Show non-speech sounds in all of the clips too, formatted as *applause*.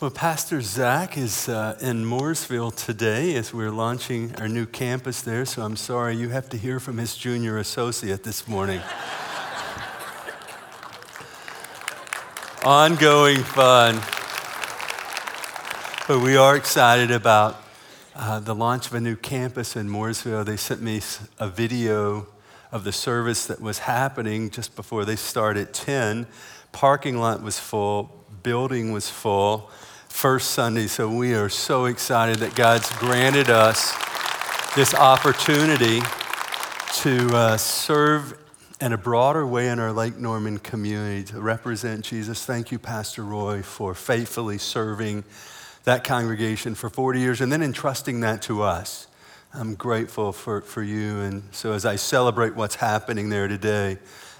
Well, Pastor Zach is uh, in Mooresville today as we're launching our new campus there, so I'm sorry you have to hear from his junior associate this morning. *laughs* Ongoing fun. But we are excited about uh, the launch of a new campus in Mooresville. They sent me a video of the service that was happening just before they started at 10. Parking lot was full, building was full first Sunday. So we are so excited that God's granted us this opportunity to uh, serve in a broader way in our Lake Norman community to represent Jesus. Thank you, Pastor Roy, for faithfully serving that congregation for 40 years and then entrusting that to us. I'm grateful for, for you. And so as I celebrate what's happening there today,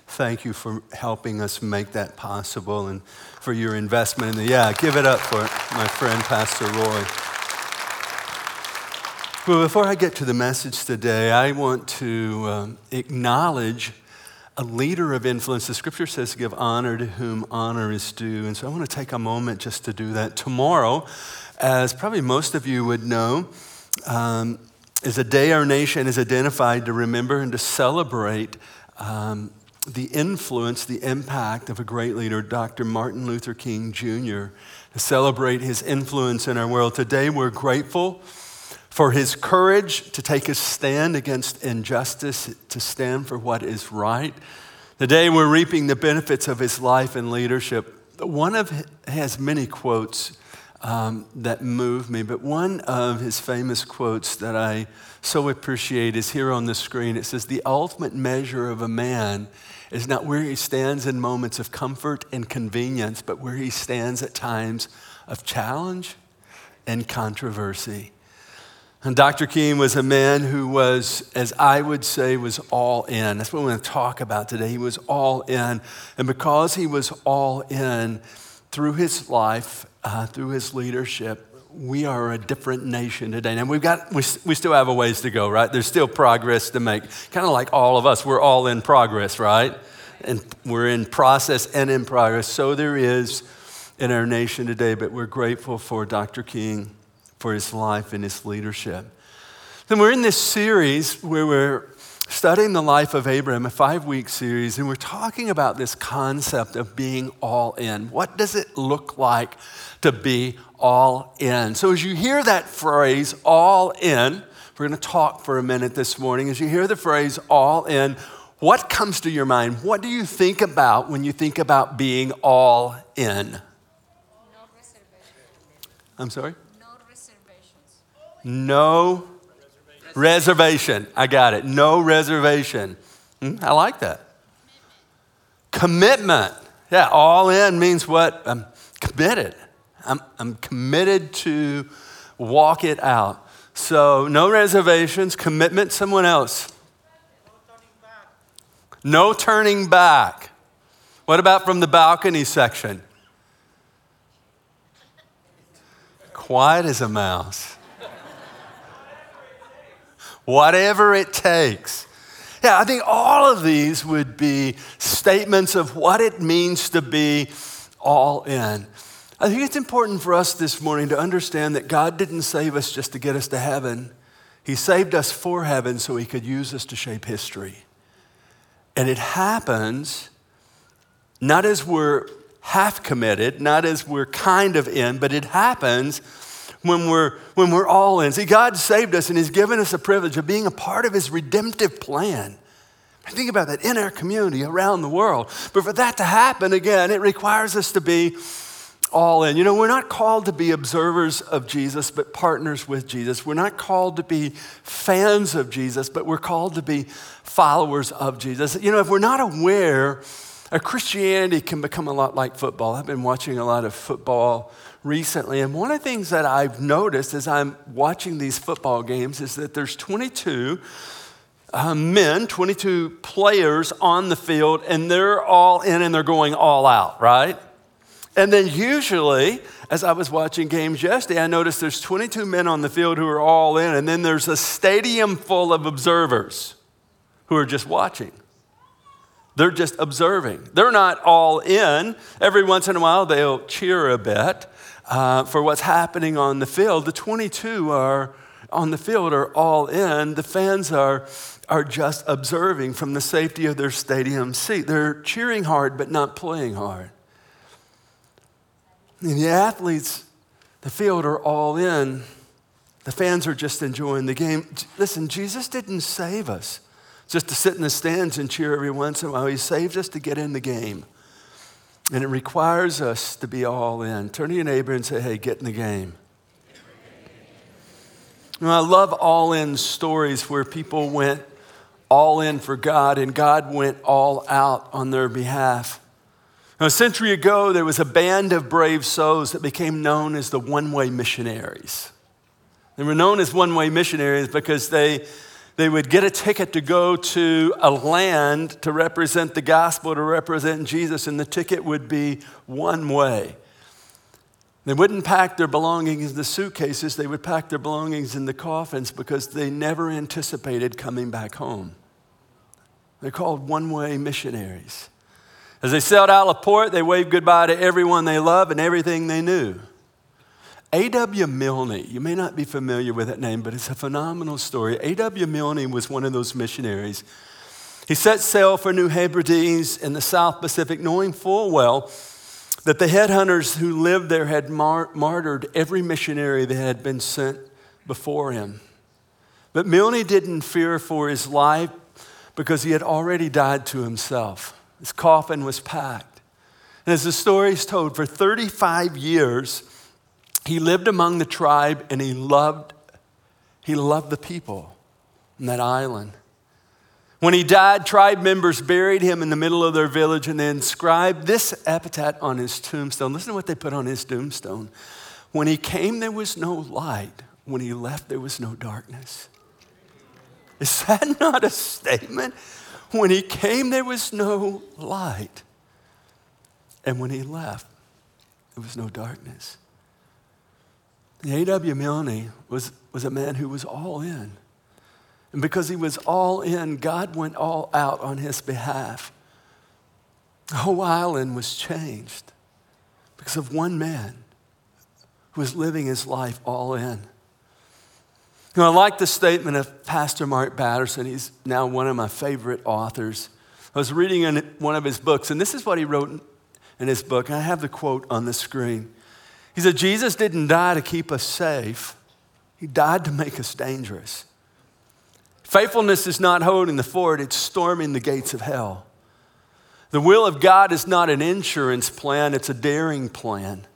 thank you for helping us make that possible and for your investment in the. Yeah, give it up for my friend, Pastor Roy. Well, before I get to the message today, I want to um, acknowledge a leader of influence. The scripture says give honor to whom honor is due. And so I want to take a moment just to do that. Tomorrow, as probably most of you would know, um, is a day our nation is identified to remember and to celebrate um, the influence, the impact of a great leader, Dr. Martin Luther King Jr., to celebrate his influence in our world. Today, we're grateful for his courage to take a stand against injustice, to stand for what is right. Today, we're reaping the benefits of his life and leadership. One of has many quotes um, that move me, but one of his famous quotes that I so appreciate is here on the screen. It says, The ultimate measure of a man is not where he stands in moments of comfort and convenience, but where he stands at times of challenge and controversy. And Dr. King was a man who was, as I would say, was all in. That's what we're going to talk about today. He was all in. And because he was all in through his life, uh, through his leadership, we are a different nation today. And we've got, we, we still have a ways to go, right? There's still progress to make. Kind of like all of us, we're all in progress, right? And we're in process and in progress. So there is in our nation today, but we're grateful for Dr. King, for his life and his leadership. Then we're in this series where we're studying the life of Abraham, a five week series, and we're talking about this concept of being all in. What does it look like to be all in? So, as you hear that phrase, all in, we're going to talk for a minute this morning. As you hear the phrase all in, what comes to your mind? What do you think about when you think about being all in? No I'm sorry? No reservations. No Reservation. I got it. No reservation. Hmm, I like that. Commitment. Yeah, all in means what? I'm committed. I'm, I'm committed to walk it out. So, no reservations, commitment, someone else. No turning back. What about from the balcony section? Quiet as a mouse whatever it takes. Yeah, I think all of these would be statements of what it means to be all in. I think it's important for us this morning to understand that God didn't save us just to get us to heaven. He saved us for heaven so He could use us to shape history. And it happens not as we're half committed, not as we're kind of in, but it happens when we're, when we're all in. See, God saved us and He's given us the privilege of being a part of His redemptive plan. Think about that in our community, around the world. But for that to happen, again, it requires us to be all in. You know, we're not called to be observers of Jesus, but partners with Jesus. We're not called to be fans of Jesus, but we're called to be followers of Jesus. You know, if we're not aware, a Christianity can become a lot like football. I've been watching a lot of football recently. And one of the things that I've noticed as I'm watching these football games is that there's 22 uh, men, 22 players on the field, and they're all in and they're going all out, right? And then usually, as I was watching games yesterday, I noticed there's 22 men on the field who are all in, and then there's a stadium full of observers who are just watching. They're just observing. They're not all in. Every once in a while, they'll cheer a bit uh, for what's happening on the field. The 22 are on the field are all in. The fans are, are just observing from the safety of their stadium seat. They're cheering hard, but not playing hard. And the athletes, the field are all in. The fans are just enjoying the game. Listen, Jesus didn't save us just to sit in the stands and cheer every once in a while. He saved us to get in the game. And it requires us to be all in. Turn to your neighbor and say, hey, get in the game. I love all in stories where people went all in for God and God went all out on their behalf. A century ago, there was a band of brave souls that became known as the one way missionaries. They were known as one way missionaries because they, they would get a ticket to go to a land to represent the gospel, to represent Jesus, and the ticket would be one way. They wouldn't pack their belongings in the suitcases, they would pack their belongings in the coffins because they never anticipated coming back home. They're called one way missionaries. As they sailed out of port, they waved goodbye to everyone they loved and everything they knew. A.W. Milne, you may not be familiar with that name, but it's a phenomenal story. A.W. Milne was one of those missionaries. He set sail for New Hebrides in the South Pacific, knowing full well that the headhunters who lived there had mar- martyred every missionary that had been sent before him. But Milne didn't fear for his life because he had already died to himself. His coffin was packed. And as the story is told, for 35 years, he lived among the tribe and he loved, he loved the people on that island. When he died, tribe members buried him in the middle of their village and they inscribed this epitaph on his tombstone. Listen to what they put on his tombstone. When he came, there was no light. When he left, there was no darkness. Is that *laughs* not a statement? When he came, there was no light. And when he left, there was no darkness. A.W. Milne was, was a man who was all in. And because he was all in, God went all out on his behalf. The whole island was changed because of one man who was living his life all in. You know, I like the statement of Pastor Mark Batterson. He's now one of my favorite authors. I was reading in one of his books, and this is what he wrote in his book. I have the quote on the screen. He said, Jesus didn't die to keep us safe, He died to make us dangerous. Faithfulness is not holding the fort, it's storming the gates of hell. The will of God is not an insurance plan, it's a daring plan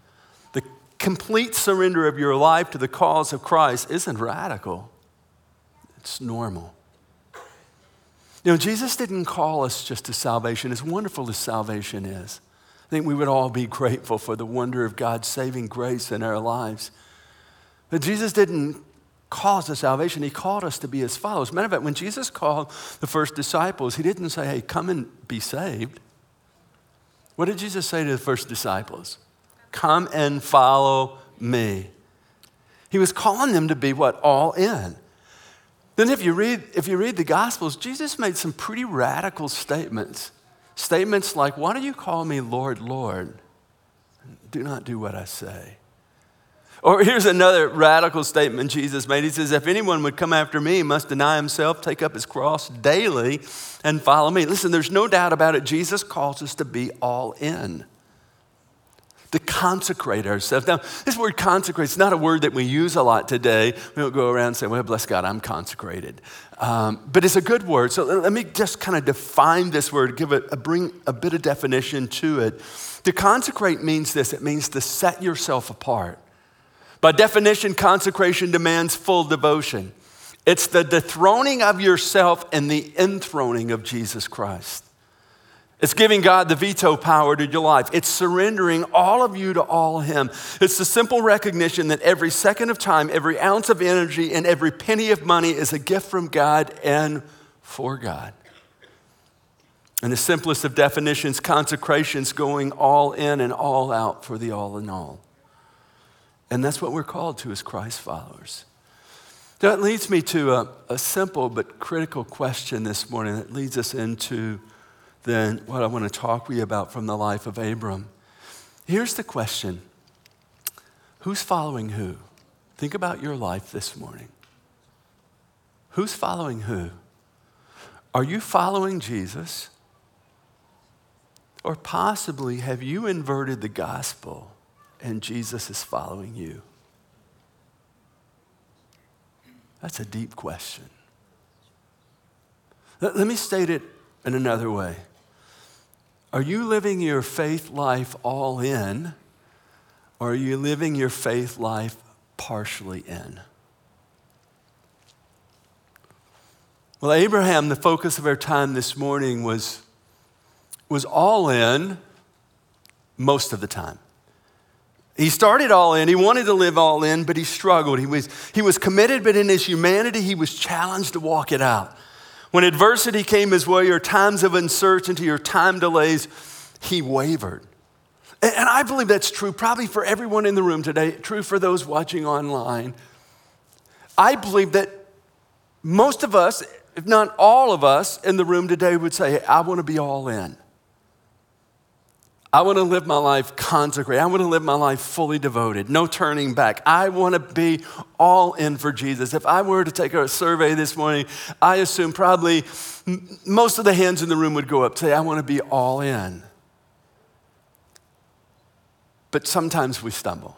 complete surrender of your life to the cause of Christ isn't radical, it's normal. You know, Jesus didn't call us just to salvation, as wonderful as salvation is. I think we would all be grateful for the wonder of God's saving grace in our lives. But Jesus didn't call us to salvation, He called us to be His followers. Matter of fact, when Jesus called the first disciples, He didn't say, hey, come and be saved. What did Jesus say to the first disciples? Come and follow me. He was calling them to be what? All in. Then, if you read, if you read the Gospels, Jesus made some pretty radical statements. Statements like, Why do you call me Lord, Lord? Do not do what I say. Or here's another radical statement Jesus made. He says, If anyone would come after me, he must deny himself, take up his cross daily, and follow me. Listen, there's no doubt about it. Jesus calls us to be all in to consecrate ourselves. Now, this word consecrate is not a word that we use a lot today. We don't go around saying, well, bless God, I'm consecrated. Um, but it's a good word. So let me just kind of define this word, give it, a, bring a bit of definition to it. To consecrate means this it means to set yourself apart. By definition, consecration demands full devotion. It's the dethroning of yourself and the enthroning of Jesus Christ. It's giving God the veto power to your life. It's surrendering all of you to all Him. It's the simple recognition that every second of time, every ounce of energy, and every penny of money is a gift from God and for God. And the simplest of definitions, consecration's going all in and all out for the all in all. And that's what we're called to as Christ followers. That leads me to a, a simple but critical question this morning that leads us into than what I want to talk with you about from the life of Abram. Here's the question Who's following who? Think about your life this morning. Who's following who? Are you following Jesus? Or possibly have you inverted the gospel and Jesus is following you? That's a deep question. Let, me state it in another way. Are you living your faith life all in, or are you living your faith life partially in? Well, Abraham, the focus of our time this morning, was, was all in most of the time. He started all in. He wanted to live all in, but he struggled. He was, he was committed, but in his humanity, he was challenged to walk it out. When adversity came his way, or times of uncertainty, or time delays, he wavered. And, I believe that's true probably for everyone in the room today, true for those watching online. I believe that most of us, if not all of us in the room today, would say, I want to be all in. I want to live my life consecrated. I want to live my life fully devoted, no turning back. I want to be all in for Jesus. If I were to take a survey this morning, I assume probably most of the hands in the room would go up, to say, I want to be all in. But sometimes we stumble.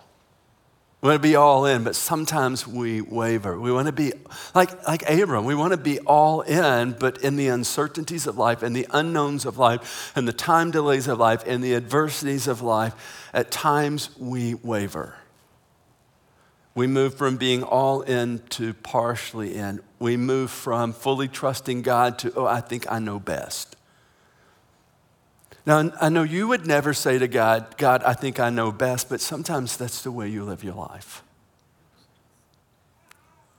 We want to be all in, but sometimes we waver. We want to be like, like Abram. We want to be all in, but in the uncertainties of life and the unknowns of life and the time delays of life and the adversities of life, at times we waver. We move from being all in to partially in. We move from fully trusting God to, oh, I think I know best. Now, I know you would never say to God, God, I think I know best, but sometimes that's the way you live your life.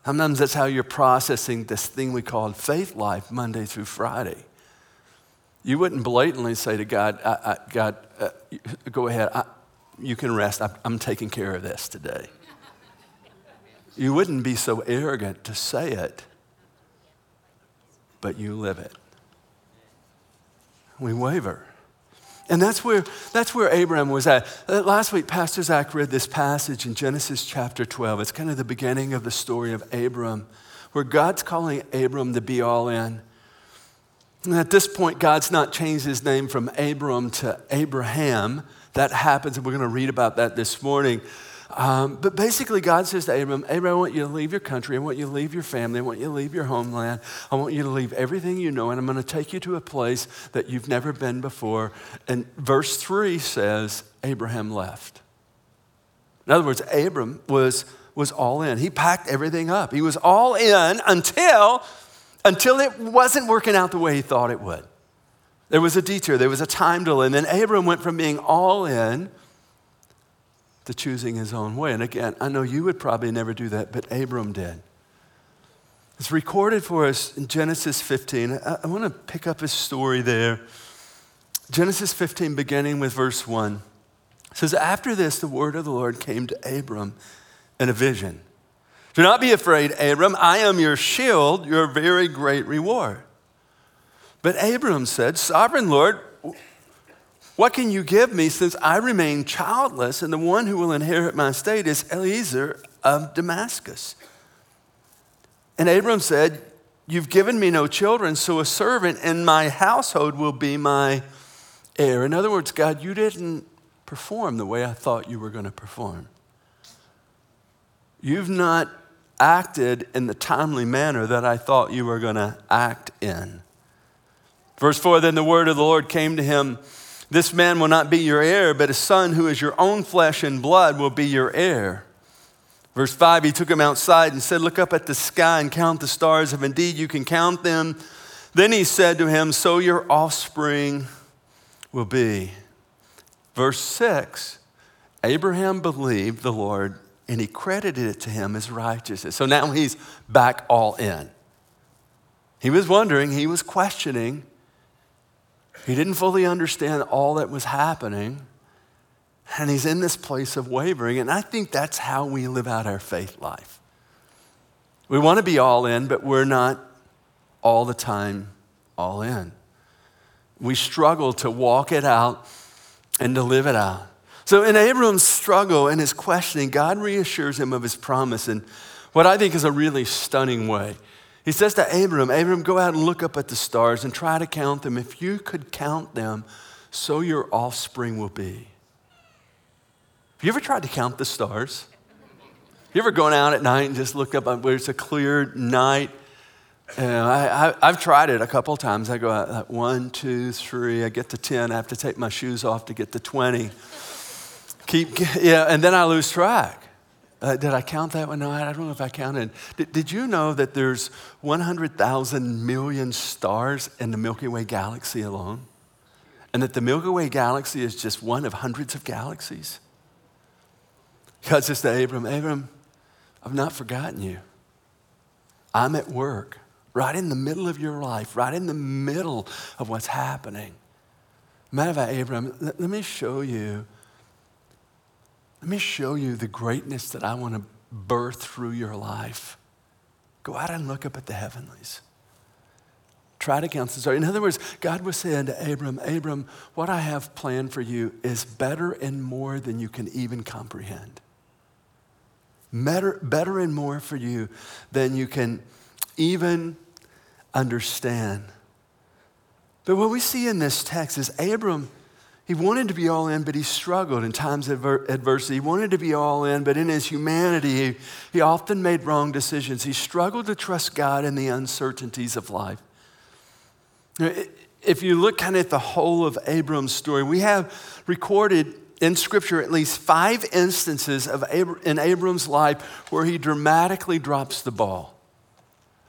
Sometimes that's how you're processing this thing we call faith life Monday through Friday. You wouldn't blatantly say to God, I, I, God, uh, go ahead, I, you can rest. I'm, I'm taking care of this today. You wouldn't be so arrogant to say it, but you live it. We waver. And that's where, that's where Abraham was at. Uh, last week, Pastor Zach read this passage in Genesis chapter 12. It's kind of the beginning of the story of Abram, where God's calling Abram to be all in. And at this point, God's not changed his name from Abram to Abraham. That happens, and we're going to read about that this morning. Um, but basically, God says to Abram, Abram, I want you to leave your country. I want you to leave your family. I want you to leave your homeland. I want you to leave everything you know, and I'm going to take you to a place that you've never been before. And verse 3 says, Abraham left. In other words, Abram was, was all in. He packed everything up. He was all in until, until it wasn't working out the way he thought it would. There was a detour, there was a time delay. And then Abram went from being all in to choosing his own way. And again, I know you would probably never do that, but Abram did. It's recorded for us in Genesis 15. I, I want to pick up his story there. Genesis 15, beginning with verse 1, says, After this, the word of the Lord came to Abram in a vision. Do not be afraid, Abram. I am your shield, your very great reward. But Abram said, Sovereign Lord, what can you give me since I remain childless, and the one who will inherit my estate is Eliezer of Damascus? And Abram said, You've given me no children, so a servant in my household will be my heir. In other words, God, you didn't perform the way I thought you were going to perform. You've not acted in the timely manner that I thought you were going to act in. Verse 4 Then the word of the Lord came to him this man will not be your heir, but a son who is your own flesh and blood will be your heir. Verse 5, he took him outside and said, Look up at the sky and count the stars, if indeed you can count them. Then he said to him, So your offspring will be. Verse 6, Abraham believed the Lord and he credited it to him as righteousness. So now he's back all in. He was wondering, he was questioning, he didn't fully understand all that was happening. And he's in this place of wavering. And I think that's how we live out our faith life. We want to be all in, but we're not all the time all in. we struggle to walk it out and to live it out. So, in Abram's struggle and his questioning, God reassures him of his promise in what I think is a really stunning way. He says to Abram, Abram, go out and look up at the stars and try to count them. If you could count them, so your offspring will be. Have you ever tried to count the stars? You ever gone out at night and just look up where it's a clear night? And I, have tried it a couple times. I go out like one, two, three. I get to 10. I have to take my shoes off to get to 20. Keep, *laughs* yeah, and then I lose track. Uh, did I count that one? No, I don't know if I counted. Did, did you know that there's 100,000 million stars in the Milky Way galaxy alone? And that the Milky Way galaxy is just one of hundreds of galaxies? God says to Abram, Abram, I've not forgotten you. I'm at work, right in the middle of your life, right in the middle of what's happening. Matter of fact, Abram, let, let me show you let me show you the greatness that I want to birth through your life. Go out and look up at the heavenlies. Try to count the stars. In other words, God was saying to Abram, Abram, what I have planned for you is better and more than you can even comprehend. Better, better and more for you than you can even understand. But what we see in this text is Abram he wanted to be all in, but he struggled in times of adversity. He wanted to be all in, but in his humanity, he, he often made wrong decisions. He struggled to trust God in the uncertainties of life. If you look kind of at the whole of Abram's story, we have recorded in Scripture at least five instances of Abr- in Abram's life where he dramatically drops the ball.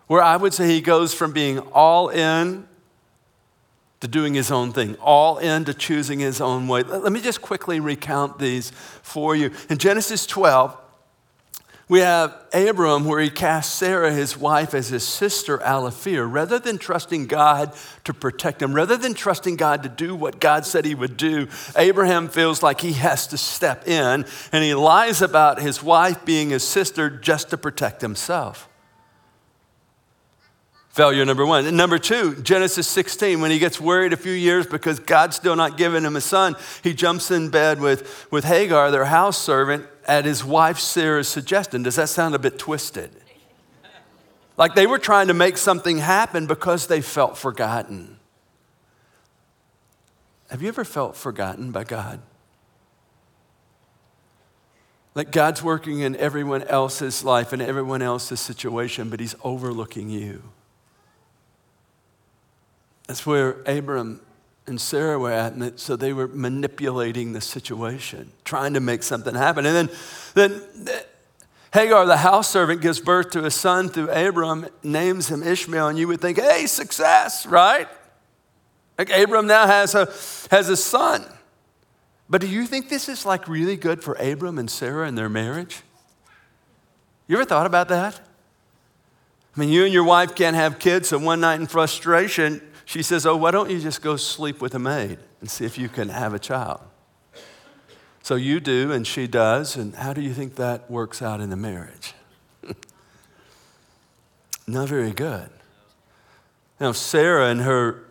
Where I would say he goes from being all in to doing his own thing, all into choosing his own way. Let me just quickly recount these for you. In Genesis 12, we have Abram where he casts Sarah, his wife, as his sister fear. Rather than trusting God to protect him, rather than trusting God to do what God said he would do, Abraham feels like he has to step in and he lies about his wife being his sister just to protect himself. Failure number one. And number two, Genesis 16, when he gets worried a few years because God's still not giving him a son, he jumps in bed with, with Hagar, their house servant, at his wife Sarah's suggestion. Does that sound a bit twisted? Like they were trying to make something happen because they felt forgotten. Have you ever felt forgotten by God? Like God's working in everyone else's life and everyone else's situation, but He's overlooking you. That's where Abram and Sarah were at, and so they were manipulating the situation, trying to make something happen. And then, then Hagar, the house servant, gives birth to a son through Abram, names him Ishmael, and you would think, hey, success, right? Like Abram now has a, has a son. But do you think this is like really good for Abram and Sarah and their marriage? You ever thought about that? I mean, you and your wife can't have kids, so one night in frustration, she says, Oh, why don't you just go sleep with a maid and see if you can have a child? So you do, and she does, and how do you think that works out in the marriage? *laughs* Not very good. Now, Sarah, in her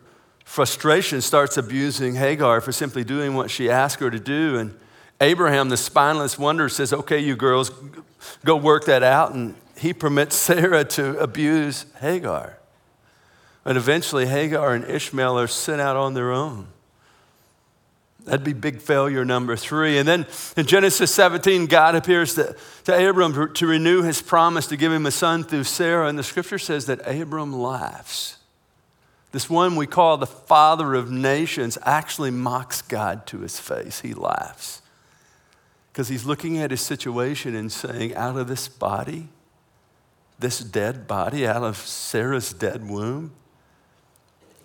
frustration, starts abusing Hagar for simply doing what she asked her to do. And Abraham, the spineless wonder, says, Okay, you girls, go work that out. And he permits *laughs* Sarah to abuse Hagar. And eventually, Hagar and Ishmael are sent out on their own. That'd be big failure number three. And then in Genesis 17, God appears to, to Abram to renew his promise to give him a son through Sarah. And the scripture says that Abram laughs. This one we call the father of nations actually mocks God to his face. He laughs because he's looking at his situation and saying, out of this body, this dead body, out of Sarah's dead womb,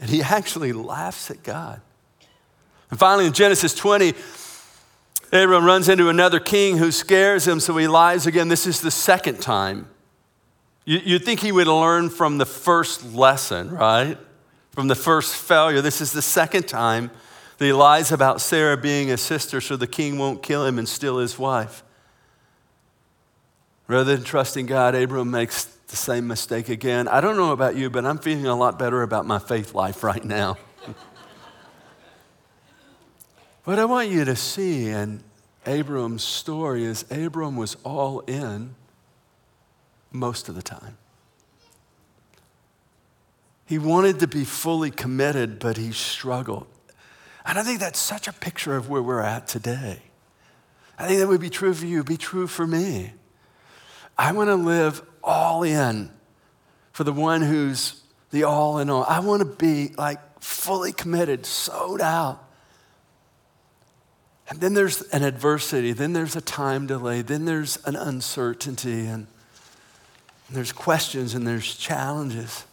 and he actually laughs at God. And finally, in Genesis 20, Abram runs into another king who scares him, so he lies again. This is the second time. You'd think he would learn from the first lesson, right? From the first failure. This is the second time that he lies about Sarah being a sister so the king won't kill him and steal his wife. Rather than trusting God, Abram makes the same mistake again. I don't know about you, but I'm feeling a lot better about my faith life right now. *laughs* What I want you to see in Abram's story is Abram was all in most of the time. He wanted to be fully committed, but he struggled. And I think that's such a picture of where we're at today. I think that would be true for you, be true for me. I want to live all in for the one who's the all in all. I want to be like fully committed, sold out. And then there's an adversity, then there's a time delay, then there's an uncertainty, and there's questions and there's challenges.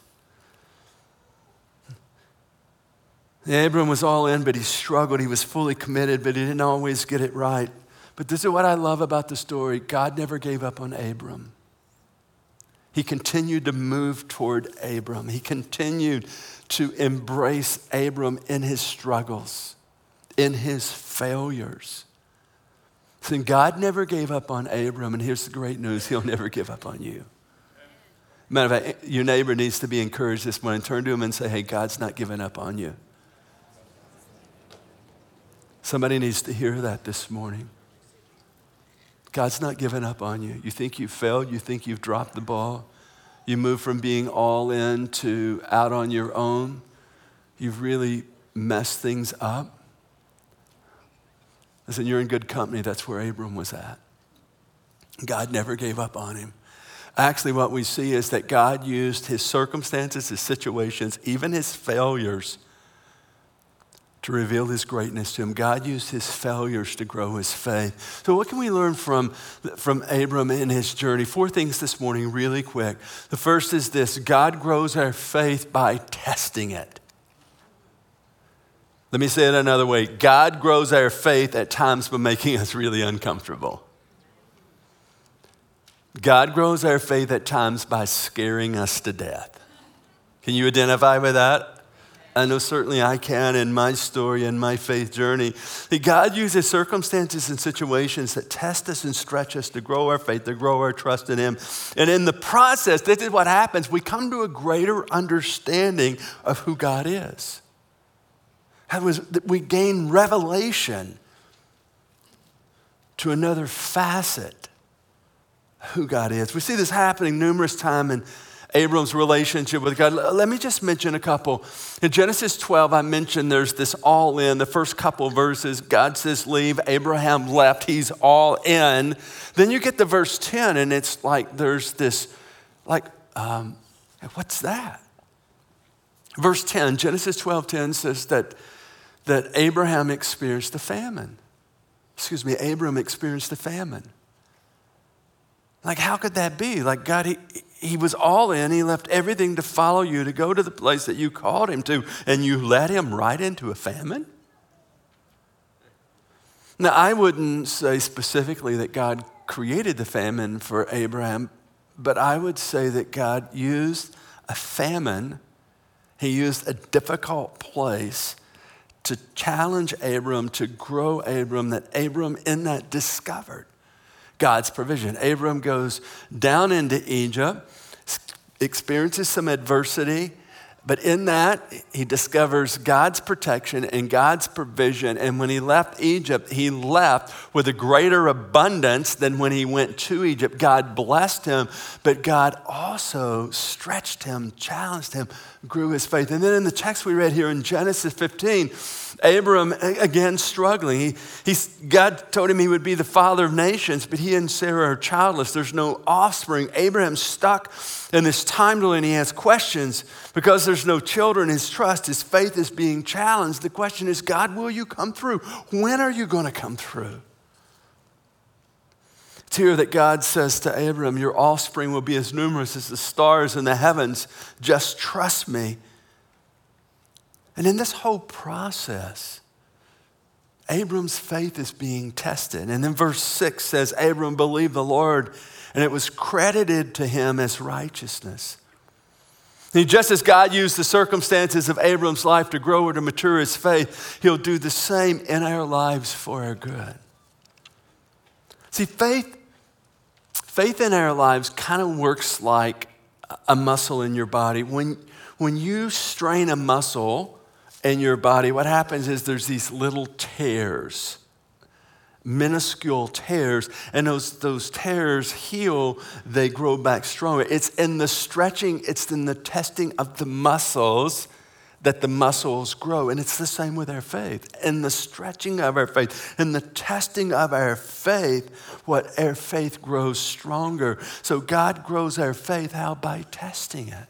Abram was all in, but he struggled. He was fully committed, but he didn't always get it right. But this is what I love about the story God never gave up on Abram. He continued to move toward Abram. He continued to embrace Abram in his struggles, in his failures. So God never gave up on Abram, and here's the great news He'll never give up on you. Matter of fact, your neighbor needs to be encouraged this morning. Turn to him and say, Hey, God's not giving up on you. Somebody needs to hear that this morning. God's not giving up on you. You think you've failed, you think you've dropped the ball, you move from being all in to out on your own, you've really messed things up. Listen, you're in good company. That's where Abram was at. God never gave up on him. Actually, what we see is that God used his circumstances, his situations, even his failures to reveal his greatness to him. God used his failures to grow his faith. So, what can we learn from, from Abram and his journey? Four things this morning, really quick. The first is this God grows our faith by testing it. Let me say it another way God grows our faith at times by making us really uncomfortable. God grows our faith at times by scaring us to death. Can you identify with that? I know certainly I can in my story and my faith journey. God uses circumstances and situations that test us and stretch us to grow our faith, to grow our trust in Him. And in the process, this is what happens. We come to a greater understanding of who God is. That we gain revelation to another facet of who God is. We see this happening numerous times in Abram's relationship with God. Let me just mention a couple. In Genesis 12, I mentioned there's this all in. The first couple verses, God says, Leave. Abraham left. He's all in. Then you get to verse 10, and it's like there's this, like, um, what's that? Verse 10, Genesis 12 10 says that, that Abraham experienced a famine. Excuse me, Abram experienced a famine. Like, how could that be? Like, God, he, he was all in. He left everything to follow you, to go to the place that you called him to, and you led him right into a famine? Now, I wouldn't say specifically that God created the famine for Abraham, but I would say that God used a famine, He used a difficult place to challenge Abram, to grow Abram, that Abram in that discovered God's provision. Abram goes down into Egypt, experiences some adversity, but in that, he discovers God's protection and God's provision. And when he left Egypt, he left with a greater abundance than when he went to Egypt. God blessed him, but God also stretched him, challenged him, grew his faith. And then in the text we read here in Genesis 15, Abram, again, struggling. He, he's, God told him he would be the father of nations, but he and Sarah are childless. There's no offspring. Abraham's stuck in this time delay and he has questions because there's no children. His trust, his faith is being challenged. The question is God, will you come through? When are you going to come through? It's here that God says to Abram, Your offspring will be as numerous as the stars in the heavens. Just trust me. And in this whole process, Abram's faith is being tested. And then verse 6 says, Abram believed the Lord, and it was credited to him as righteousness. And just as God used the circumstances of Abram's life to grow or to mature his faith, he'll do the same in our lives for our good. See, faith, faith in our lives kind of works like a muscle in your body. When, when you strain a muscle, in your body, what happens is there's these little tears minuscule tears, and those, those tears heal, they grow back stronger. It's in the stretching, it's in the testing of the muscles that the muscles grow. And it's the same with our faith. In the stretching of our faith, in the testing of our faith, what our faith grows stronger. So God grows our faith, how? By testing it.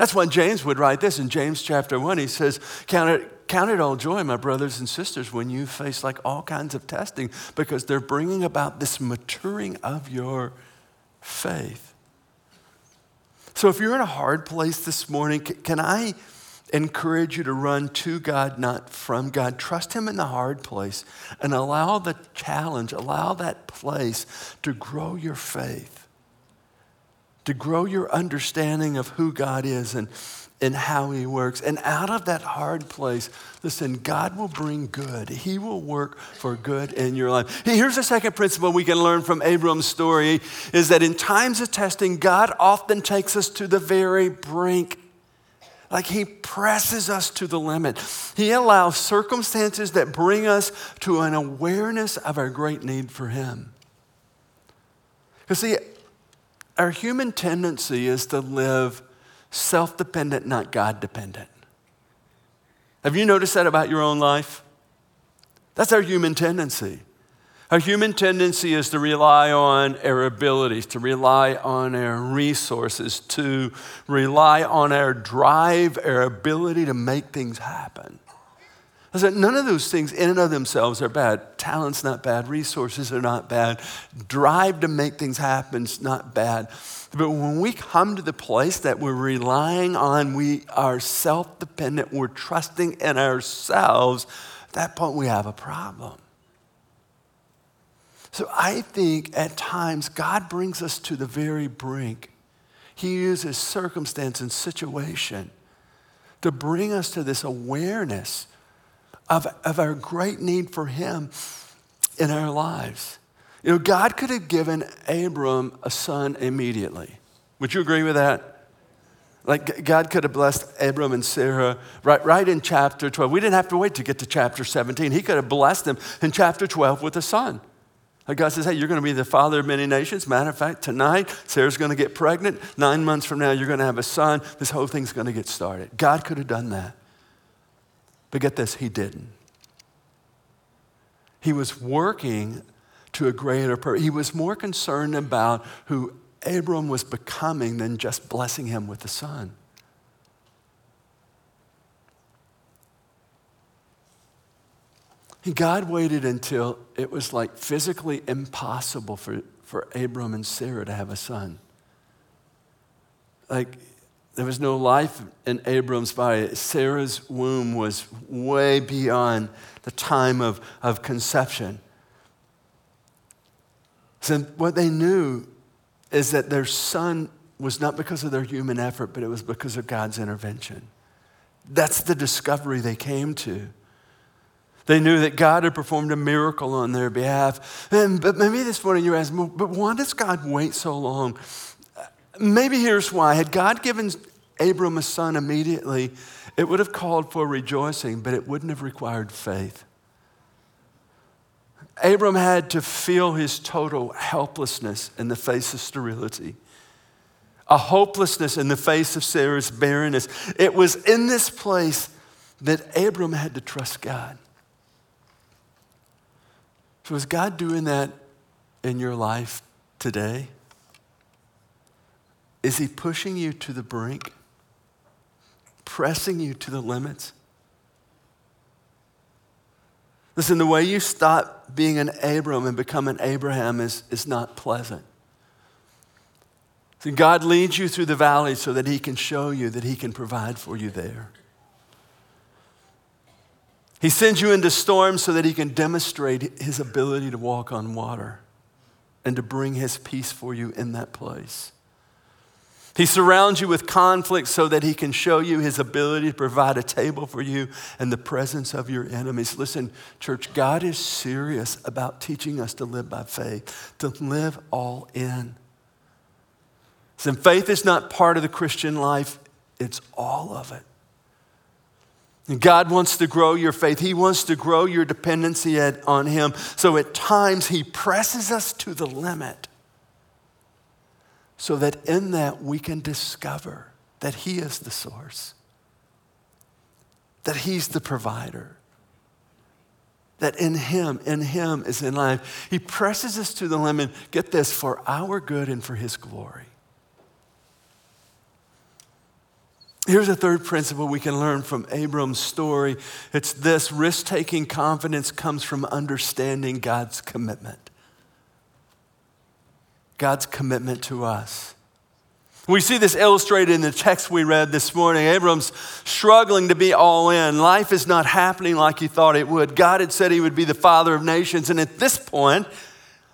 That's why James would write this in James chapter 1. He says, Count it Count it all joy, my brothers and sisters, when you face like all kinds of testing because they're bringing about this maturing of your faith. So if you're in a hard place this morning, can I encourage you to run to God, not from God? Trust Him in the hard place and allow the challenge, allow that place to grow your faith, to grow your understanding of who God is and and how he works. And out of that hard place, listen, God will bring good. He will work for good in your life. Here's the second principle we can learn from Abram's story is that in times of testing, God often takes us to the very brink. Like he presses us to the limit. He allows circumstances that bring us to an awareness of our great need for him. You see, our human tendency is to live self dependent, not God dependent. Have you noticed that about your own life? That's our human tendency. Our human tendency is to rely on our abilities, to rely on our resources, to rely on our drive, our ability to make things happen. I said, none of those things in and of themselves are bad. Talent's not bad. Resources are not bad. Drive to make things happen is not bad. But when we come to the place that we're relying on, we are self dependent, we're trusting in ourselves, at that point we have a problem. So I think at times God brings us to the very brink. He uses circumstance and situation to bring us to this awareness of, of our great need for Him in our lives. You know, God could have given Abram a son immediately. Would you agree with that? Like God could have blessed Abram and Sarah right, right in chapter 12. We didn't have to wait to get to chapter 17. He could have blessed them in chapter 12 with a son. Like God says, hey, you're going to be the father of many nations. Matter of fact, tonight, Sarah's going to get pregnant. Nine months from now, you're going to have a son. This whole thing's going to get started. God could have done that. But get this, he didn't. He was working to a greater purpose. He was more concerned about who Abram was becoming than just blessing him with a son. God waited until it was like physically impossible for, for Abram and Sarah to have a son. Like, there was no life in Abram's body. Sarah's womb was way beyond the time of, of conception. So what they knew is that their son was not because of their human effort, but it was because of God's intervention. That's the discovery they came to. They knew that God had performed a miracle on their behalf. And, but maybe this morning you're asking, but why does God wait so long? Maybe here's why. Had God given Abram a son immediately, it would have called for rejoicing, but it wouldn't have required faith. Abram had to feel his total helplessness in the face of sterility, a hopelessness in the face of Sarah's barrenness. It was in this place that Abram had to trust God. So, is God doing that in your life today? Is He pushing you to the brink, pressing you to the limits? Listen, the way you stop being an Abram and become an Abraham is, is not pleasant. See, God leads you through the valley so that He can show you that He can provide for you there. He sends you into storms so that He can demonstrate His ability to walk on water and to bring His peace for you in that place. He surrounds you with conflict so that he can show you his ability to provide a table for you in the presence of your enemies. Listen, church, God is serious about teaching us to live by faith, to live all in. And faith is not part of the Christian life, it's all of it. God wants to grow your faith. He wants to grow your dependency on Him. So at times, He presses us to the limit so that in that we can discover that He is the source, that He's the provider, that in Him, in Him is in life. He presses us to the limit, get this, for our good and for His glory. Here's a third principle we can learn from Abram's story. It's this risk taking confidence comes from understanding God's commitment. God's commitment to us. We see this illustrated in the text we read this morning. Abram's struggling to be all in. Life is not happening like he thought it would. God had said he would be the father of nations. And at this point,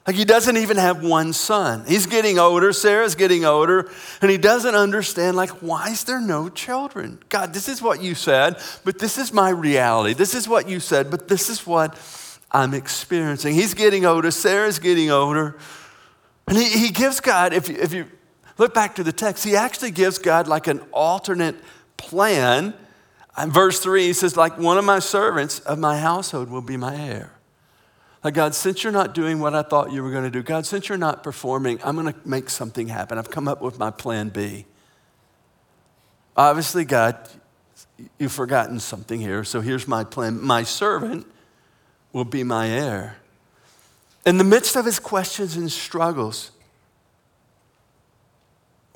like he doesn't even have one son. He's getting older, Sarah's getting older, and he doesn't understand, like, why is there no children? God, this is what you said, but this is my reality. This is what you said, but this is what I'm experiencing. He's getting older, Sarah's getting older. And he, he gives God, if you, if you Look back to the text. He actually gives God like an alternate plan. In verse 3, he says, like one of my servants of my household will be my heir. Like, God, since you're not doing what I thought you were going to do, God, since you're not performing, I'm going to make something happen. I've come up with my plan B. Obviously, God, you've forgotten something here, so here's my plan. My servant will be my heir. In the midst of his questions and struggles,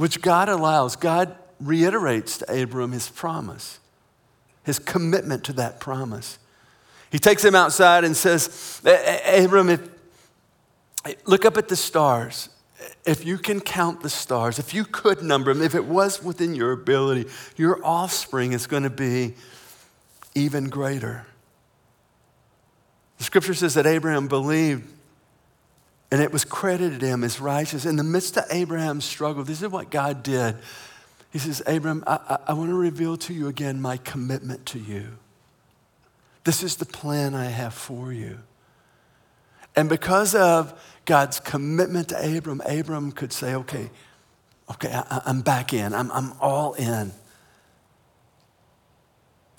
which God allows. God reiterates to Abram his promise, his commitment to that promise. He takes him outside and says, Abram, if, look up at the stars. If you can count the stars, if you could number them, if it was within your ability, your offspring is going to be even greater. The scripture says that Abraham believed and it was credited him as righteous. In the midst of Abraham's struggle, this is what God did. He says, Abraham, I, I, I want to reveal to you again my commitment to you. This is the plan I have for you. And because of God's commitment to Abram, Abram could say, okay, okay, I, am back in. I'm, I'm all in.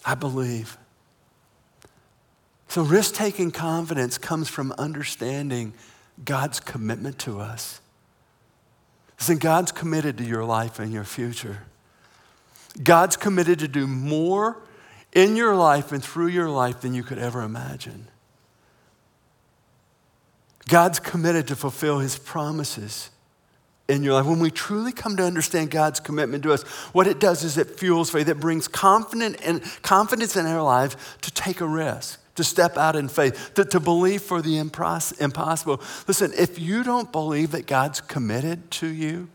I believe. So risk taking confidence comes from understanding God's commitment to us. Listen, God's committed to your life and your future. God's committed to do more in your life and through your life than you could ever imagine. God's committed to fulfill his promises in your life. When we truly come to understand God's commitment to us, what it does is it fuels faith. It brings confidence in, confidence in our lives to take a risk to step out in faith, to, to believe for the impos- impossible. Listen, if you don't believe that God's committed to you,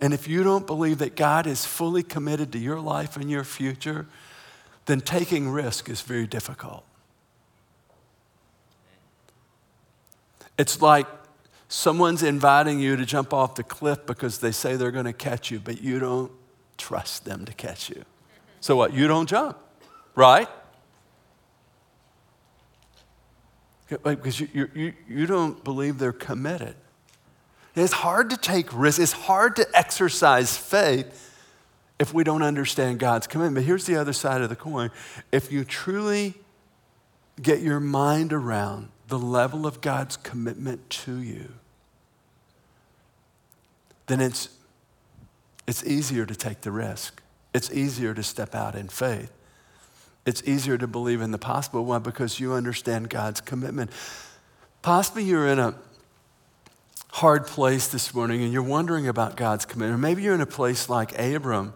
and if you don't believe that God is fully committed to your life and your future, then taking risk is very difficult. It's like someone's inviting you to jump off the cliff because they say they're going to catch you, but you don't trust them to catch you. So what? You don't jump, right? Because you, you, you don't believe they're committed. It's hard to take risks, it's hard to exercise faith if we don't understand God's commitment. But here's the other side of the coin if you truly get your mind around the level of God's commitment to you, then it's, it's easier to take the risk. It's easier to step out in faith it's easier to believe in the possible one because you understand God's commitment. Possibly you're in a hard place this morning and you're wondering about God's commitment. maybe you're in a place like Abram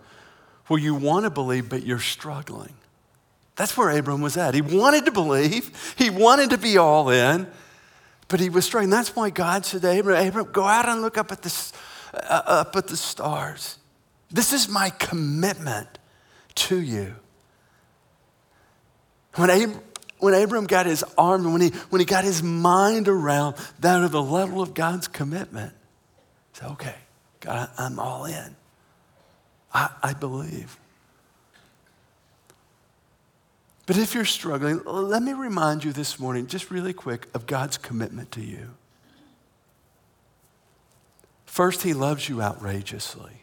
where you want to believe, but you're struggling. That's where Abram was at. He wanted to believe, he wanted to be all in, but he was struggling. That's why God said to Abram, Abram, go out and look up at, the, uh, up at the stars. This is my commitment to you. When, Ab- when Abram got his arm, when he, when he got his mind around that of the level of God's commitment, he said, okay, God, I'm all in. I, I believe. But if you're struggling, let me remind you this morning, just really quick, of God's commitment to you. First, He loves you outrageously.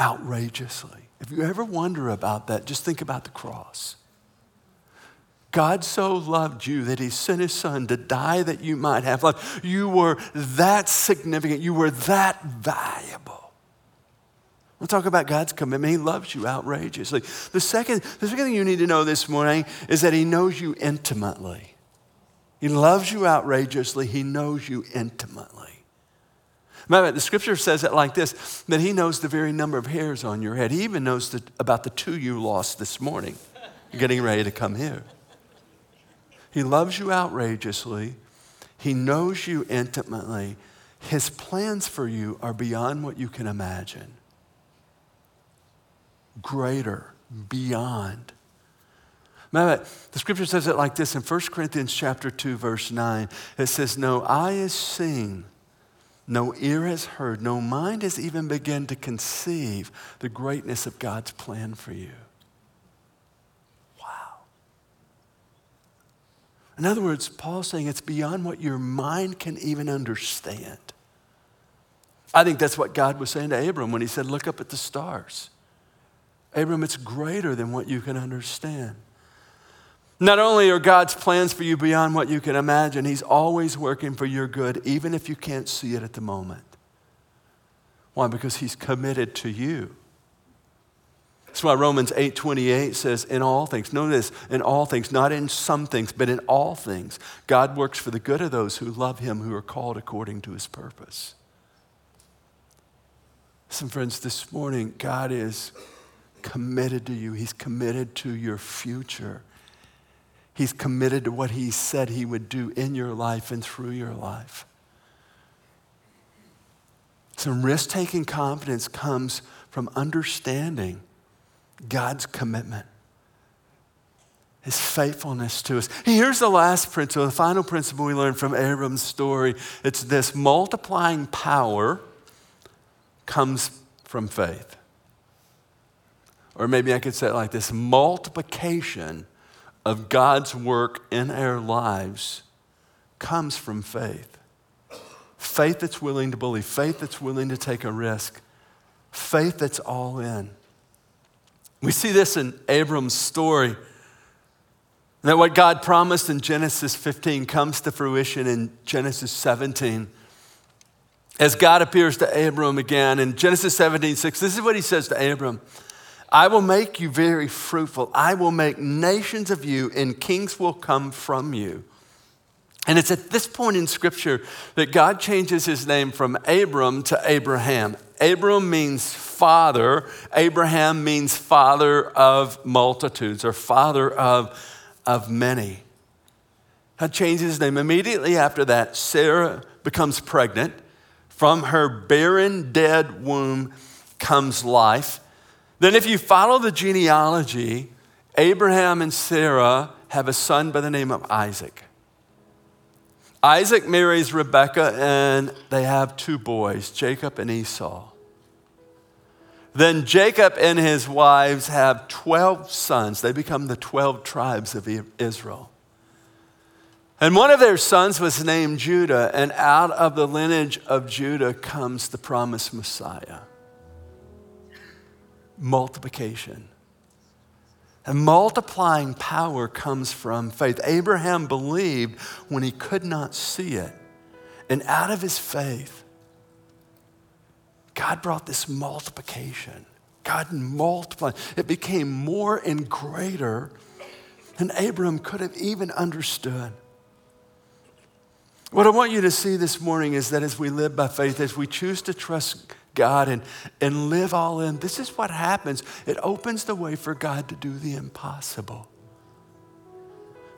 outrageously. If you ever wonder about that, just think about the cross. God so loved you that he sent his son to die that you might have life. You were that significant. You were that valuable. We'll talk about God's commitment. He loves you outrageously. The second, the second thing you need to know this morning is that he knows you intimately. He loves you outrageously. He knows you intimately. Remember, the scripture says it like this that he knows the very number of hairs on your head. He even knows the, about the two you lost this morning, getting ready to come here. He loves you outrageously. He knows you intimately. His plans for you are beyond what you can imagine. Greater, beyond. Remember, the scripture says it like this in 1 Corinthians chapter 2, verse 9. It says, No eye has seen, no ear has heard, no mind has even begun to conceive the greatness of God's plan for you. Wow. In other words, Paul's saying it's beyond what your mind can even understand. I think that's what God was saying to Abram when he said, Look up at the stars. Abram, it's greater than what you can understand. Not only are God's plans for you beyond what you can imagine, He's always working for your good, even if you can't see it at the moment. Why? Because He's committed to you. That's why Romans 8:28 says, in all things, notice, in all things, not in some things, but in all things, God works for the good of those who love him, who are called according to his purpose. Some friends, this morning, God is committed to you. He's committed to your future. He's committed to what he said he would do in your life and through your life. Some risk taking confidence comes from understanding God's commitment, His faithfulness to us. Here's the last principle, the final principle we learn from Abram's story. It's this multiplying power comes from faith. Or maybe I could say it like this multiplication of God's work in our lives comes from faith. Faith that's willing to believe, faith that's willing to take a risk, faith that's all in. We see this in Abram's story. That what God promised in Genesis 15 comes to fruition in Genesis 17. As God appears to Abram again in Genesis 17, 6, this is what he says to Abram I will make you very fruitful. I will make nations of you, and kings will come from you. And it's at this point in Scripture that God changes his name from Abram to Abraham. Abram means father, Abraham means father of multitudes or father of, of many. God changes his name. Immediately after that, Sarah becomes pregnant. From her barren, dead womb comes life. Then, if you follow the genealogy, Abraham and Sarah have a son by the name of Isaac. Isaac marries Rebekah, and they have two boys, Jacob and Esau. Then Jacob and his wives have 12 sons. They become the 12 tribes of Israel. And one of their sons was named Judah, and out of the lineage of Judah comes the promised Messiah. Multiplication. And multiplying power comes from faith. Abraham believed when he could not see it. And out of his faith, God brought this multiplication. God multiplied. It became more and greater than Abraham could have even understood. What I want you to see this morning is that as we live by faith, as we choose to trust God and, and live all in, this is what happens. It opens the way for God to do the impossible.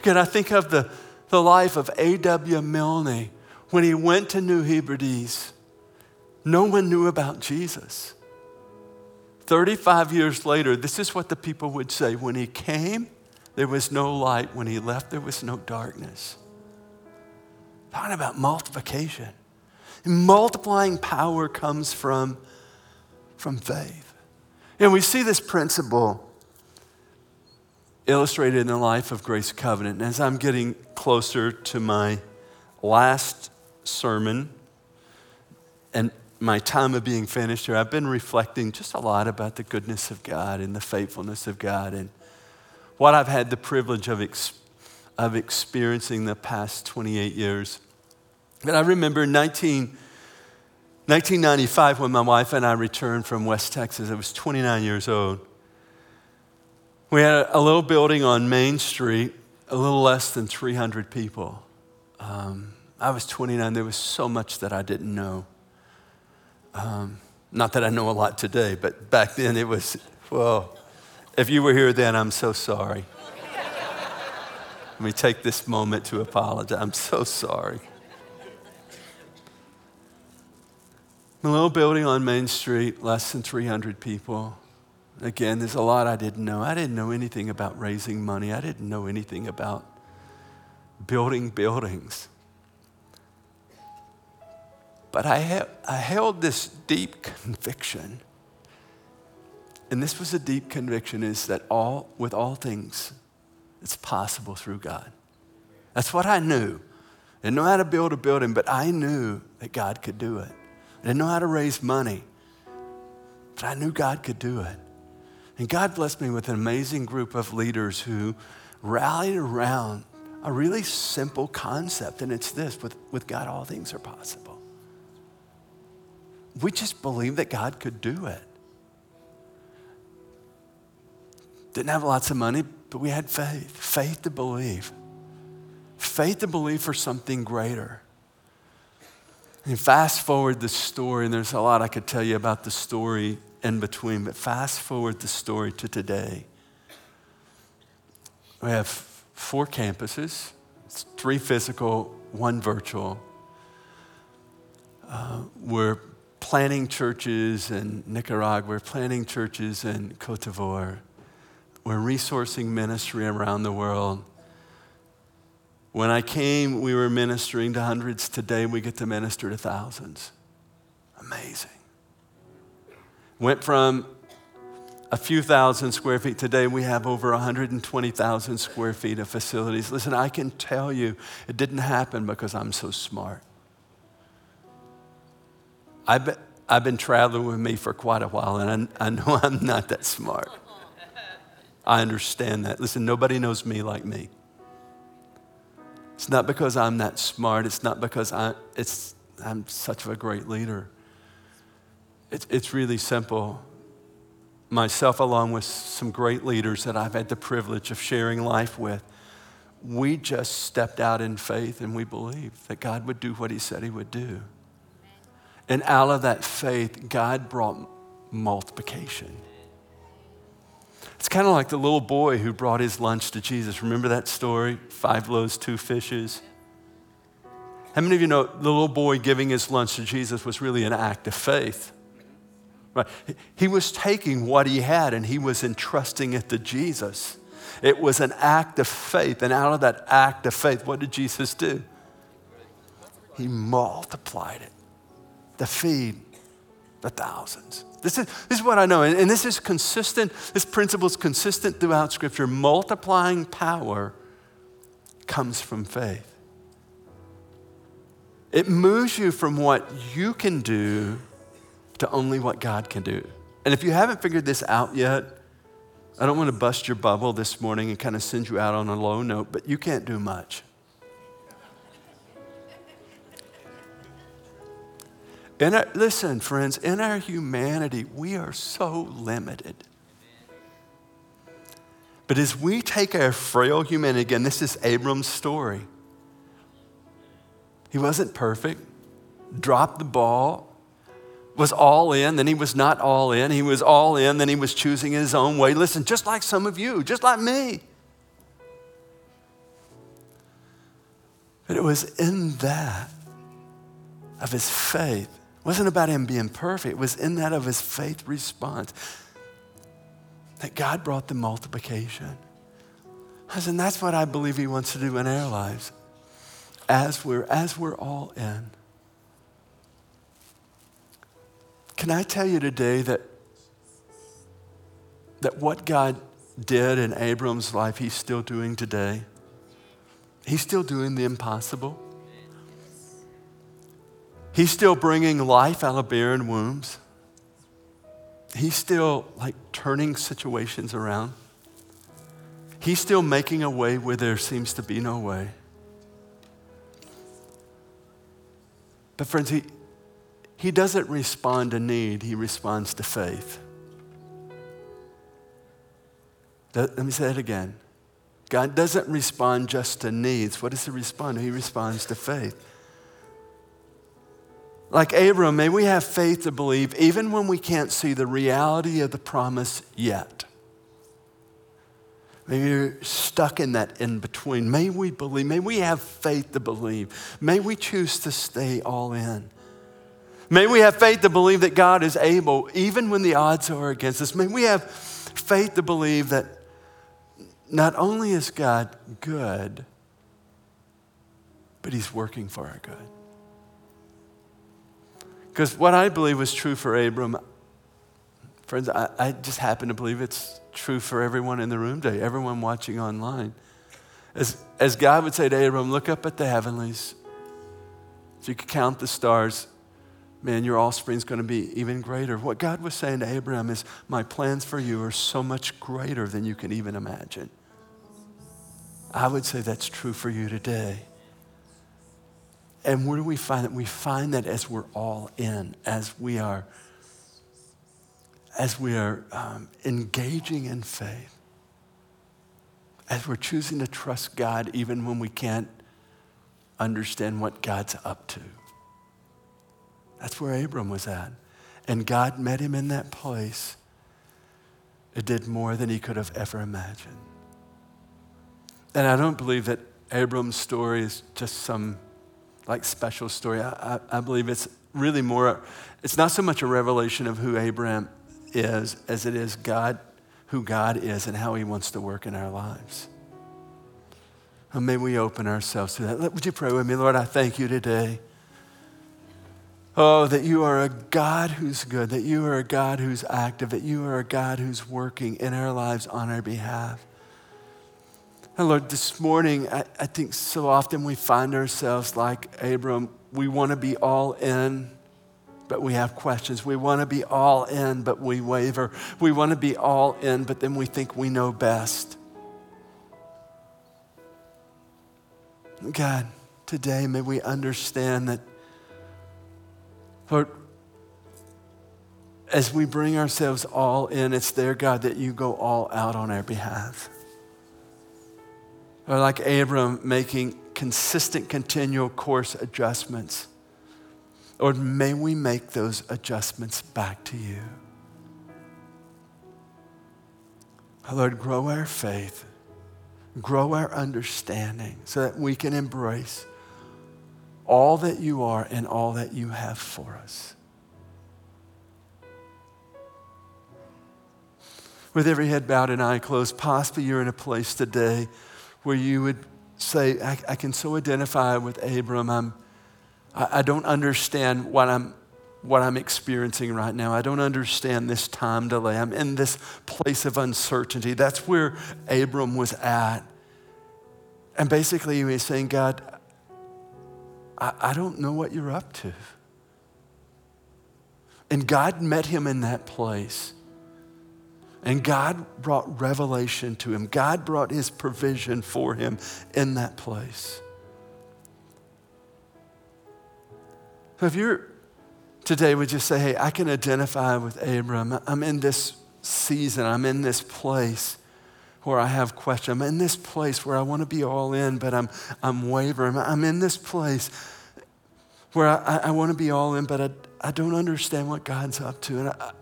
Again, I think of the, the life of A.W. Milne when he went to New Hebrides. No one knew about Jesus. 35 years later, this is what the people would say when he came, there was no light. When he left, there was no darkness. Talking about multiplication. Multiplying power comes from, from faith. And we see this principle illustrated in the life of Grace Covenant. And as I'm getting closer to my last sermon, and my time of being finished here, I've been reflecting just a lot about the goodness of God and the faithfulness of God and what I've had the privilege of, ex- of experiencing the past 28 years. And I remember 19, 1995 when my wife and I returned from West Texas. I was 29 years old. We had a little building on Main Street, a little less than 300 people. Um, I was 29. There was so much that I didn't know. Um, not that I know a lot today, but back then it was, well, if you were here then, I'm so sorry. Let me take this moment to apologize. I'm so sorry. A little building on Main Street, less than 300 people. Again, there's a lot I didn't know. I didn't know anything about raising money, I didn't know anything about building buildings. But I, ha- I held this deep conviction. And this was a deep conviction is that all, with all things, it's possible through God. That's what I knew. I didn't know how to build a building, but I knew that God could do it. I didn't know how to raise money, but I knew God could do it. And God blessed me with an amazing group of leaders who rallied around a really simple concept, and it's this with, with God, all things are possible. We just believed that God could do it. Didn't have lots of money, but we had faith faith to believe, faith to believe for something greater. And fast forward the story, and there's a lot I could tell you about the story in between, but fast forward the story to today. We have four campuses, it's three physical, one virtual. Uh, we're planting churches in Nicaragua, we're planting churches in Cote d'Ivoire. We're resourcing ministry around the world. When I came, we were ministering to hundreds. Today, we get to minister to thousands. Amazing. Went from a few thousand square feet. Today we have over 120,000 square feet of facilities. Listen, I can tell you it didn't happen because I'm so smart. I've been, I've been traveling with me for quite a while, and I, I know *laughs* I'm not that smart. I understand that. Listen, nobody knows me like me. It's not because I'm that smart. It's not because I, it's, I'm such a great leader. It's, it's really simple. Myself, along with some great leaders that I've had the privilege of sharing life with, we just stepped out in faith and we believed that God would do what He said He would do. And out of that faith, God brought multiplication. It's kind of like the little boy who brought his lunch to Jesus. Remember that story? Five loaves, two fishes. How many of you know the little boy giving his lunch to Jesus was really an act of faith? Right? He was taking what he had and he was entrusting it to Jesus. It was an act of faith. And out of that act of faith, what did Jesus do? He multiplied it to feed the thousands. This is, this is what I know. And, and this is consistent. This principle is consistent throughout Scripture. Multiplying power comes from faith. It moves you from what you can do to only what God can do. And if you haven't figured this out yet, I don't want to bust your bubble this morning and kind of send you out on a low note, but you can't do much. In our, listen, friends, in our humanity, we are so limited. But as we take our frail humanity, again, this is Abram's story. He wasn't perfect, dropped the ball, was all in, then he was not all in. He was all in, then he was choosing his own way. Listen, just like some of you, just like me. But it was in that of his faith. Wasn't about him being perfect. It was in that of his faith response that God brought the multiplication. And that's what I believe he wants to do in our lives as we're, as we're all in. Can I tell you today that, that what God did in Abram's life, he's still doing today? He's still doing the impossible. He's still bringing life out of barren wombs. He's still like turning situations around. He's still making a way where there seems to be no way. But, friends, he, he doesn't respond to need, he responds to faith. Let me say it again. God doesn't respond just to needs. What does he respond to? He responds to faith. Like Abram, may we have faith to believe even when we can't see the reality of the promise yet. Maybe you're stuck in that in between. May we believe, may we have faith to believe. May we choose to stay all in. May we have faith to believe that God is able, even when the odds are against us. May we have faith to believe that not only is God good, but He's working for our good. Because what I believe was true for Abram, friends, I, I just happen to believe it's true for everyone in the room today, everyone watching online. As, as God would say to Abram, look up at the heavenlies. If you could count the stars, man, your offspring's going to be even greater. What God was saying to Abraham is, My plans for you are so much greater than you can even imagine. I would say that's true for you today. And where do we find that? We find that as we're all in, as we are, as we are um, engaging in faith, as we're choosing to trust God even when we can't understand what God's up to. That's where Abram was at. And God met him in that place. It did more than he could have ever imagined. And I don't believe that Abram's story is just some like special story. I, I, I believe it's really more, it's not so much a revelation of who Abraham is as it is God, who God is and how he wants to work in our lives. And may we open ourselves to that. Would you pray with me? Lord, I thank you today Oh, that you are a God who's good, that you are a God who's active, that you are a God who's working in our lives on our behalf. And Lord, this morning, I, I think so often we find ourselves like Abram. We want to be all in, but we have questions. We want to be all in, but we waver. We want to be all in, but then we think we know best. God, today may we understand that Lord, as we bring ourselves all in, it's there, God, that you go all out on our behalf. Like Abram making consistent, continual course adjustments. Lord, may we make those adjustments back to you. Lord, grow our faith, grow our understanding so that we can embrace all that you are and all that you have for us. With every head bowed and eye closed, possibly you're in a place today where you would say, I, I can so identify with Abram. I'm, I, I don't understand what I'm, what I'm experiencing right now. I don't understand this time delay. I'm in this place of uncertainty. That's where Abram was at. And basically, he was saying, God, I, I don't know what you're up to. And God met him in that place. And God brought revelation to him. God brought his provision for him in that place. If you're today would just say, hey, I can identify with Abram. I'm in this season, I'm in this place where I have questions. I'm in this place where I want to be all in, but I'm, I'm wavering. I'm in this place where I, I want to be all in, but I, I don't understand what God's up to. And I,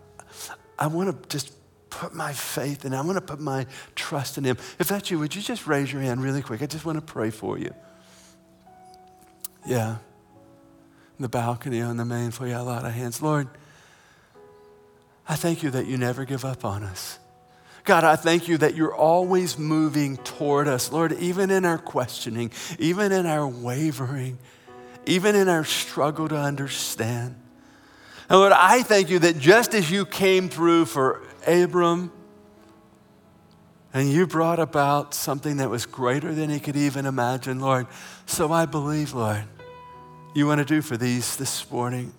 I want to just put my faith in him. I want to put my trust in Him. If that's you, would you just raise your hand really quick? I just want to pray for you. Yeah. The balcony on the main floor, yeah, a lot of hands. Lord, I thank you that you never give up on us. God, I thank you that you're always moving toward us. Lord, even in our questioning, even in our wavering, even in our struggle to understand. And Lord, I thank you that just as you came through for Abram, and you brought about something that was greater than he could even imagine, Lord. So I believe, Lord, you want to do for these this morning.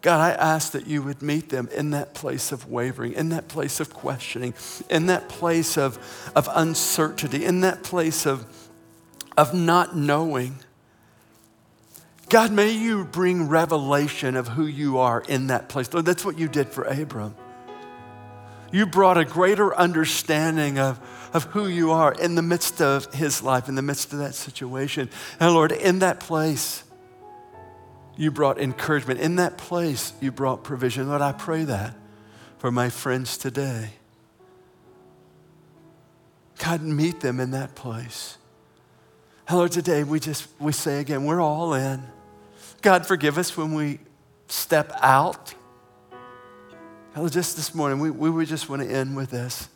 God, I ask that you would meet them in that place of wavering, in that place of questioning, in that place of, of uncertainty, in that place of, of not knowing. God, may you bring revelation of who you are in that place. Lord, that's what you did for Abram. You brought a greater understanding of, of who you are in the midst of his life, in the midst of that situation. And Lord, in that place, you brought encouragement. In that place, you brought provision. Lord, I pray that for my friends today. God, meet them in that place. And Lord, today we just we say again, we're all in. God, forgive us when we step out. God, just this morning, we, we just want to end with this.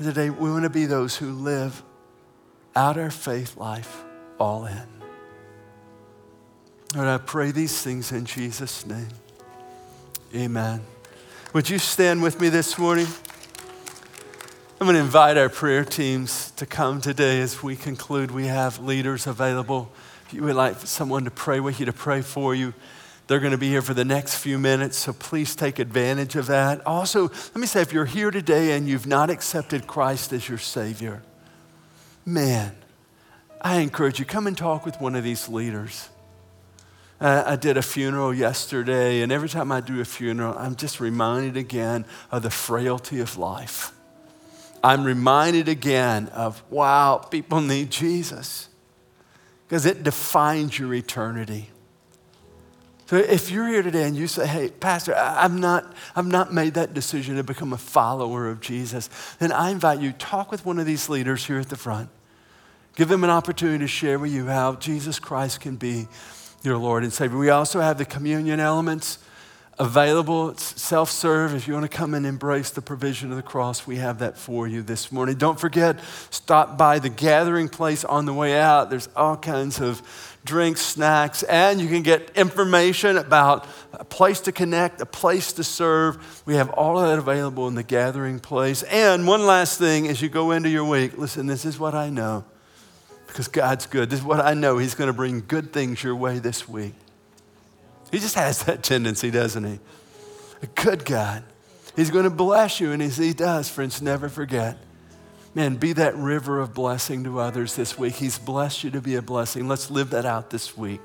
today, we want to be those who live out our faith life all in. Lord, I pray these things in Jesus' name. Amen. Would you stand with me this morning? I'm going to invite our prayer teams to come today as we conclude. We have leaders available. If you would like someone to pray with you, to pray for you, they're going to be here for the next few minutes, so please take advantage of that. Also, let me say if you're here today and you've not accepted Christ as your Savior, man, I encourage you, come and talk with one of these leaders. I did a funeral yesterday, and every time I do a funeral, I'm just reminded again of the frailty of life. I'm reminded again of, wow, people need Jesus because it defines your eternity. So if you're here today and you say, hey, Pastor, I've not, I've not made that decision to become a follower of Jesus, then I invite you, talk with one of these leaders here at the front. Give them an opportunity to share with you how Jesus Christ can be your Lord and Savior. We also have the communion elements available. It's self serve. If you want to come and embrace the provision of the cross, we have that for you this morning. Don't forget, stop by the gathering place on the way out. There's all kinds of drinks, snacks, and you can get information about a place to connect, a place to serve. We have all of that available in the gathering place. And one last thing as you go into your week, listen, this is what I know because God's good. This is what I know. He's going to bring good things your way this week. He just has that tendency, doesn't he? A good God. He's going to bless you, and He does, friends, never forget. Man, be that river of blessing to others this week. He's blessed you to be a blessing. Let's live that out this week.